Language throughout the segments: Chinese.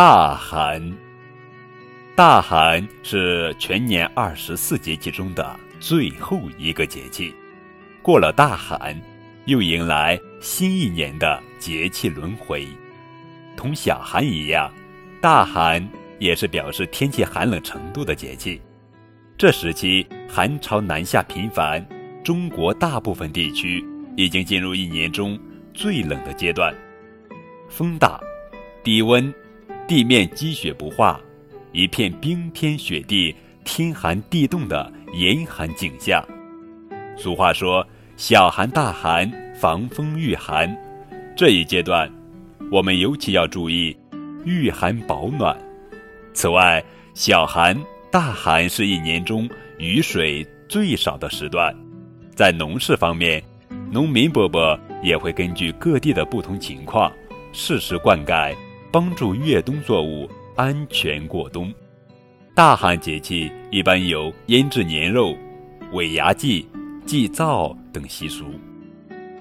大寒，大寒是全年二十四节气中的最后一个节气。过了大寒，又迎来新一年的节气轮回。同小寒一样，大寒也是表示天气寒冷程度的节气。这时期寒潮南下频繁，中国大部分地区已经进入一年中最冷的阶段，风大，低温。地面积雪不化，一片冰天雪地、天寒地冻的严寒景象。俗话说：“小寒大寒，防风御寒。”这一阶段，我们尤其要注意御寒保暖。此外，小寒、大寒是一年中雨水最少的时段。在农事方面，农民伯伯也会根据各地的不同情况，适时灌溉。帮助越冬作物安全过冬。大寒节气一般有腌制年肉、尾牙祭、祭灶等习俗。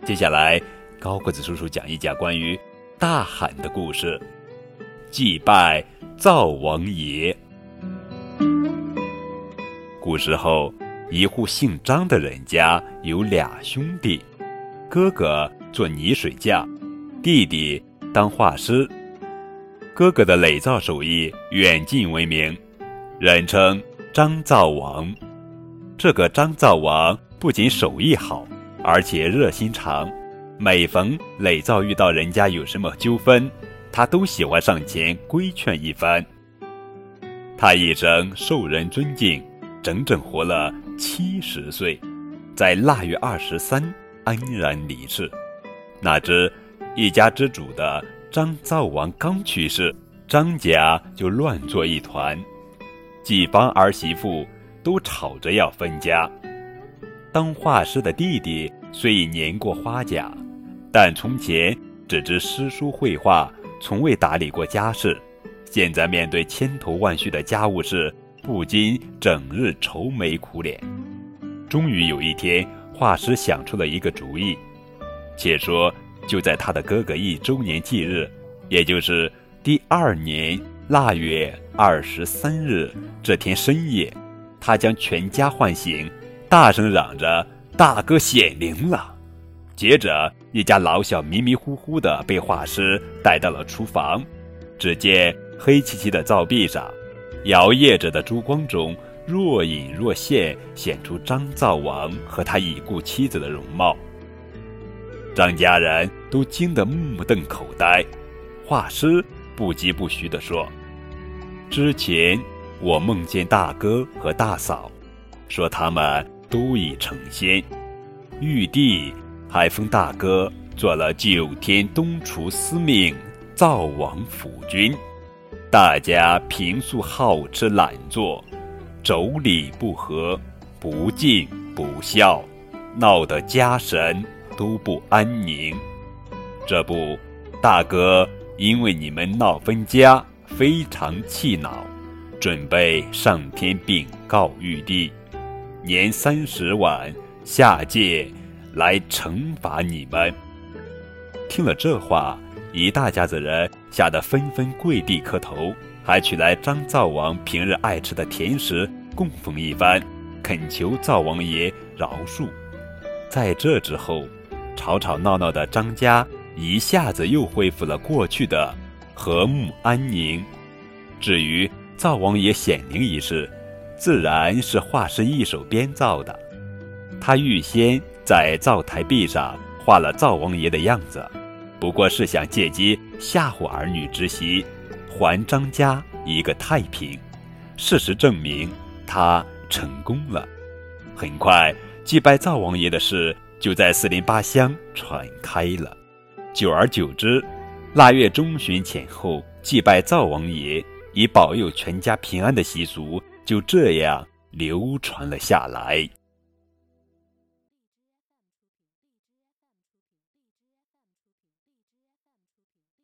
接下来，高个子叔叔讲一讲关于大寒的故事。祭拜灶王爷。古时候，一户姓张的人家有俩兄弟，哥哥做泥水匠，弟弟当画师。哥哥的垒造手艺远近闻名，人称张灶王。这个张灶王不仅手艺好，而且热心肠。每逢垒造遇到人家有什么纠纷，他都喜欢上前规劝一番。他一生受人尊敬，整整活了七十岁，在腊月二十三安然离世。哪知一家之主的。张灶王刚去世，张家就乱作一团，几房儿媳妇都吵着要分家。当画师的弟弟虽已年过花甲，但从前只知诗书绘画，从未打理过家事。现在面对千头万绪的家务事，不禁整日愁眉苦脸。终于有一天，画师想出了一个主意。且说。就在他的哥哥一周年忌日，也就是第二年腊月二十三日这天深夜，他将全家唤醒，大声嚷着：“大哥显灵了！”接着，一家老小迷迷糊糊的被画师带到了厨房。只见黑漆漆的灶壁上，摇曳着的烛光中，若隐若现显出张灶王和他已故妻子的容貌。张家人都惊得目瞪口呆，画师不疾不徐地说：“之前我梦见大哥和大嫂，说他们都已成仙，玉帝还封大哥做了九天东厨司命、灶王辅君。大家平素好吃懒做，妯娌不和，不敬不孝，闹得家神。”都不安宁，这不，大哥因为你们闹分家，非常气恼，准备上天禀告玉帝，年三十晚下界来惩罚你们。听了这话，一大家子人吓得纷纷跪地磕头，还取来张灶王平日爱吃的甜食供奉一番，恳求灶王爷饶恕。在这之后。吵吵闹闹的张家一下子又恢复了过去的和睦安宁。至于灶王爷显灵一事，自然是画师一手编造的。他预先在灶台壁上画了灶王爷的样子，不过是想借机吓唬儿女之媳，还张家一个太平。事实证明，他成功了。很快，祭拜灶王爷的事。就在四邻八乡传开了，久而久之，腊月中旬前后祭拜灶王爷，以保佑全家平安的习俗就这样流传了下来。